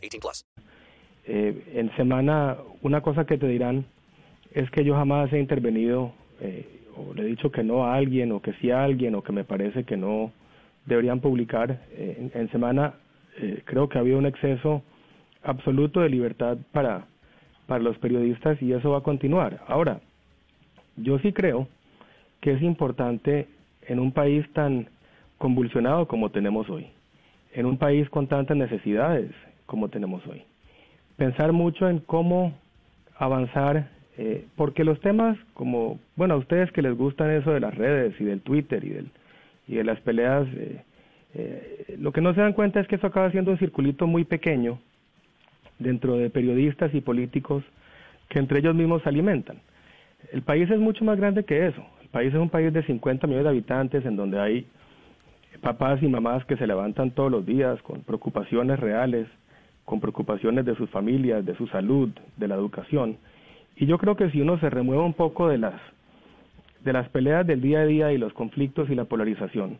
18 plus. Eh, en semana, una cosa que te dirán es que yo jamás he intervenido eh, o le he dicho que no a alguien o que sí a alguien o que me parece que no deberían publicar. Eh, en, semana creo que ha habido un exceso absoluto de libertad para para los periodistas y eso va a continuar. Ahora, yo sí creo que es importante en un país tan convulsionado como tenemos hoy, en un país con tantas necesidades como tenemos hoy, pensar mucho en cómo avanzar, eh, porque los temas como, bueno, a ustedes que les gustan eso de las redes y del Twitter y, del, y de las peleas, eh, eh, lo que no se dan cuenta es que eso acaba siendo un circulito muy pequeño dentro de periodistas y políticos que entre ellos mismos se alimentan. El país es mucho más grande que eso. El país es un país de 50 millones de habitantes en donde hay papás y mamás que se levantan todos los días con preocupaciones reales, con preocupaciones de sus familias, de su salud, de la educación. Y yo creo que si uno se remueve un poco de las de las peleas del día a día y los conflictos y la polarización,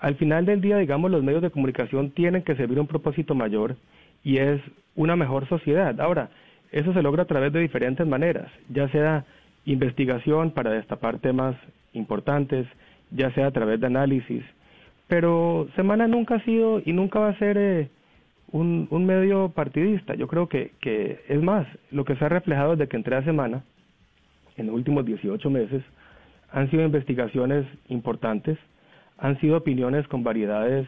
al final del día, digamos, los medios de comunicación tienen que servir un propósito mayor y es una mejor sociedad. Ahora, eso se logra a través de diferentes maneras, ya sea investigación para destapar temas importantes, ya sea a través de análisis, pero Semana nunca ha sido y nunca va a ser eh, un, un, medio partidista. Yo creo que, que, es más, lo que se ha reflejado desde que entré a Semana, en los últimos 18 meses, han sido investigaciones importantes, han sido opiniones con variedades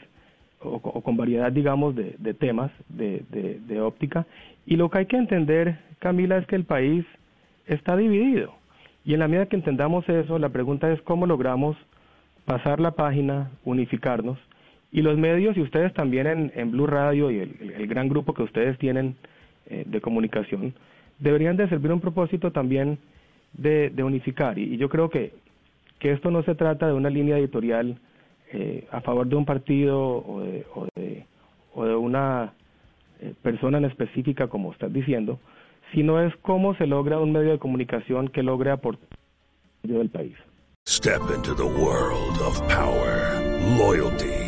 o, o con variedad, digamos, de, de temas de, de, de, óptica. Y lo que hay que entender, Camila, es que el país está dividido. Y en la medida que entendamos eso, la pregunta es cómo logramos pasar la página, unificarnos. Y los medios, y ustedes también en, Blue Radio y el, el, gran grupo que ustedes tienen eh, de comunicación, deberían de servir un propósito también de, unificar. Y, yo creo que, que esto no se trata de una línea editorial eh, a favor de un partido o de, una eh, persona en específica, como estás diciendo, sino es cómo se logra un medio de comunicación que logre aportar del país. Step into the world of power, loyalty,